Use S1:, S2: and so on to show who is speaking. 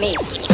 S1: me.